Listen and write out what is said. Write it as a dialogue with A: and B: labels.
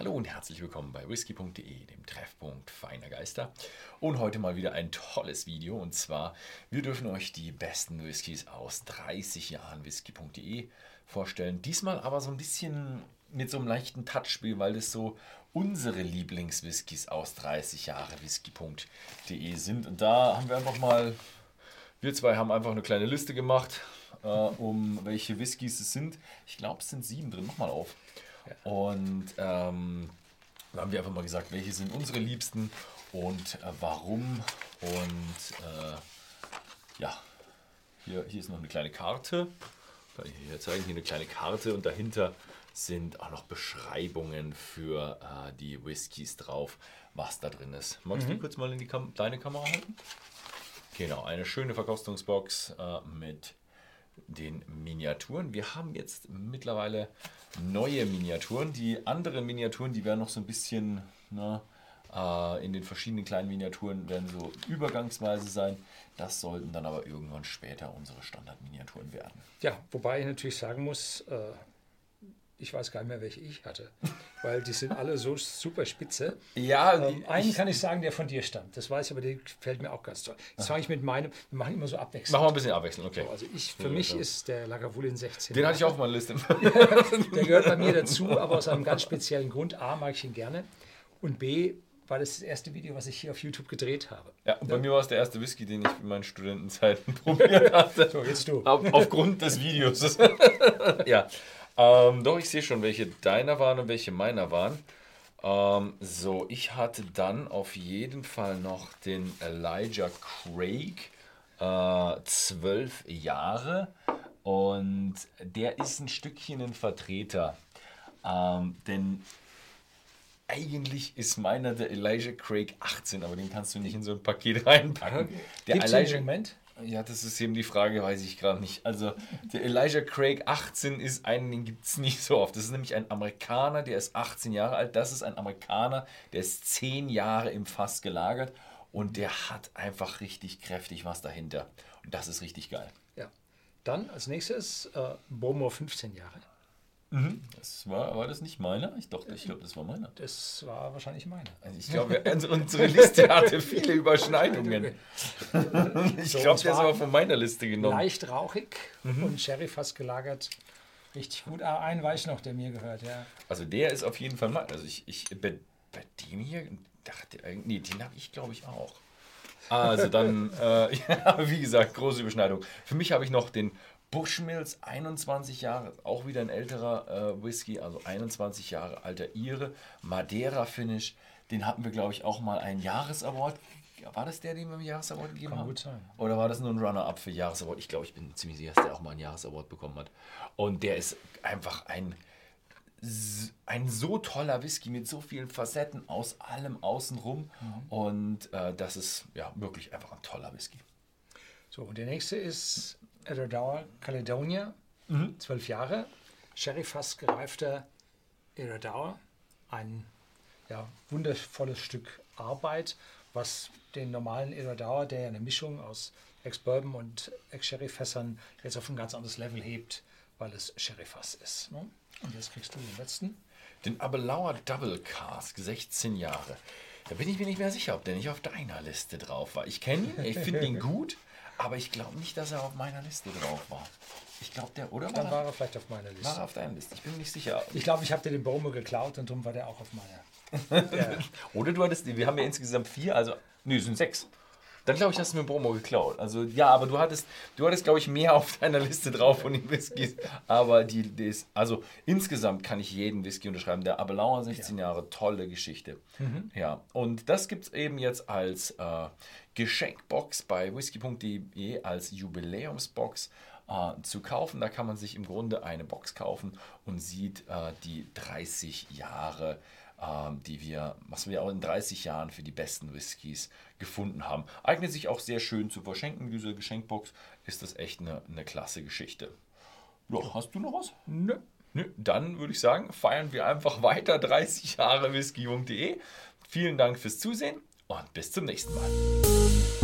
A: Hallo und herzlich willkommen bei whisky.de, dem Treffpunkt feiner Geister. Und heute mal wieder ein tolles Video. Und zwar, wir dürfen euch die besten Whiskys aus 30 Jahren whisky.de vorstellen. Diesmal aber so ein bisschen mit so einem leichten Touchspiel, weil das so unsere Lieblingswhiskys aus 30 Jahre whisky.de sind. Und da haben wir einfach mal, wir zwei haben einfach eine kleine Liste gemacht, äh, um welche Whiskys es sind. Ich glaube, es sind sieben drin. Mach mal auf. Und ähm, da haben wir einfach mal gesagt, welche sind unsere Liebsten und äh, warum. Und äh, ja, hier, hier ist noch eine kleine Karte. Hier zeigen hier eine kleine Karte und dahinter sind auch noch Beschreibungen für äh, die Whiskys drauf, was da drin ist. Magst mhm. du kurz mal in die Kam deine Kamera halten? Genau, eine schöne Verkostungsbox äh, mit den Miniaturen. Wir haben jetzt mittlerweile neue Miniaturen. Die anderen Miniaturen, die werden noch so ein bisschen na, äh, in den verschiedenen kleinen Miniaturen werden so übergangsweise sein. Das sollten dann aber irgendwann später unsere Standardminiaturen werden.
B: Ja, wobei ich natürlich sagen muss, äh, ich weiß gar nicht mehr, welche ich hatte, weil die sind alle so super spitze.
A: Ja,
B: ähm, einen kann ich sagen, der von dir stammt. Das weiß ich, aber der gefällt mir auch ganz toll. Jetzt fange ich mit meinem, wir machen immer so abwechselnd.
A: Machen wir ein bisschen abwechselnd, okay.
B: So, also ich, für ja, mich ja. ist der Lagavulin 16.
A: Den hatte ich auch auf meiner Liste.
B: der gehört bei mir dazu, aber aus einem ganz speziellen Grund. A, mag ich ihn gerne und B, war das das erste Video, was ich hier auf YouTube gedreht habe.
A: Ja, und bei ja. mir war es der erste Whisky, den ich in meinen Studentenzeiten probiert hatte.
B: So, jetzt du.
A: Auf, aufgrund des Videos. ja. Ähm, doch, ich sehe schon, welche deiner waren und welche meiner waren. Ähm, so, ich hatte dann auf jeden Fall noch den Elijah Craig, äh, zwölf Jahre. Und der ist ein Stückchen ein Vertreter. Ähm, denn eigentlich ist meiner der Elijah Craig 18, aber den kannst du nicht in so ein Paket reinpacken. Der
B: Gibt's Elijah, Moment?
A: Ja, das ist eben die Frage, weiß ich gerade nicht. Also, der Elijah Craig 18 ist einen, den gibt es nicht so oft. Das ist nämlich ein Amerikaner, der ist 18 Jahre alt. Das ist ein Amerikaner, der ist 10 Jahre im Fass gelagert und der hat einfach richtig kräftig was dahinter. Und das ist richtig geil.
B: Ja. Dann als nächstes äh, Bowmore 15 Jahre.
A: Mhm. Das war, war das nicht meiner? Ich dachte, ich glaube, das war meiner.
B: Das war wahrscheinlich meiner.
A: Also ich glaube, unsere Liste hatte viele Überschneidungen. ich so, glaube, der ist aber von meiner Liste genommen.
B: Leicht rauchig mhm. und Sherry fast gelagert. Richtig gut. Ah, einen weiß noch, der mir gehört, ja.
A: Also der ist auf jeden Fall mein. Also ich, ich bei, bei dem hier dachte, nee, den habe ich glaube ich auch. Also dann, äh, ja, wie gesagt, große Überschneidung. Für mich habe ich noch den Bushmills, 21 Jahre, auch wieder ein älterer äh, Whisky, also 21 Jahre alter Ire, Madeira Finish. Den hatten wir, glaube ich, auch mal einen Jahresaward. War das der, den wir im Jahresaward gegeben
B: Kann
A: haben?
B: gut sein.
A: Oder war das nur ein Runner-up für Jahresaward? Ich glaube, ich bin ziemlich sicher, dass der auch mal einen Jahresaward bekommen hat. Und der ist einfach ein, ein so toller Whisky mit so vielen Facetten aus allem außenrum. Mhm. Und äh, das ist ja wirklich einfach ein toller Whisky.
B: So, und der nächste ist Iredauer Caledonia, mhm. zwölf Jahre. Sherry-Fass gereifter Iredauer. Ein ja, wundervolles Stück Arbeit, was den normalen Iredauer, der ja eine Mischung aus Ex-Bourbon und Ex-Sherry-Fässern jetzt auf ein ganz anderes Level hebt, weil es Sherry-Fass ist. Ne? Und jetzt kriegst du den letzten.
A: Den Abelauer Double Cask, 16 Jahre. Da bin ich mir nicht mehr sicher, ob der nicht auf deiner Liste drauf war. Ich kenne ihn, ich finde ihn gut. Aber ich glaube nicht, dass er auf meiner Liste drauf war. Ich glaube, der, oder?
B: Dann war er vielleicht auf meiner Liste.
A: War er auf deiner Liste? Ich bin nicht sicher.
B: Ich glaube, ich habe dir den Baume geklaut und darum war der auch auf meiner.
A: ja. Oder du hattest, wir haben ja insgesamt vier, also, nö, es sind sechs. Dann glaube ich, hast du mir Bromo geklaut. Also ja, aber du hattest, du hattest glaube ich mehr auf deiner Liste drauf von den Whiskys. Aber die, die ist, also insgesamt kann ich jeden Whisky unterschreiben. Der Abelauer 16 ja. Jahre, tolle Geschichte. Mhm. Ja, und das gibt es eben jetzt als äh, Geschenkbox bei whisky.de als Jubiläumsbox äh, zu kaufen. Da kann man sich im Grunde eine Box kaufen und sieht äh, die 30 Jahre ähm, die wir, was wir auch in 30 Jahren für die besten Whiskys gefunden haben. Eignet sich auch sehr schön zu verschenken, diese Geschenkbox. Ist das echt eine, eine klasse Geschichte. Ja, hast du noch was?
B: Nö.
A: Nö. Dann würde ich sagen, feiern wir einfach weiter 30 Jahre whisky.de. Vielen Dank fürs Zusehen und bis zum nächsten Mal.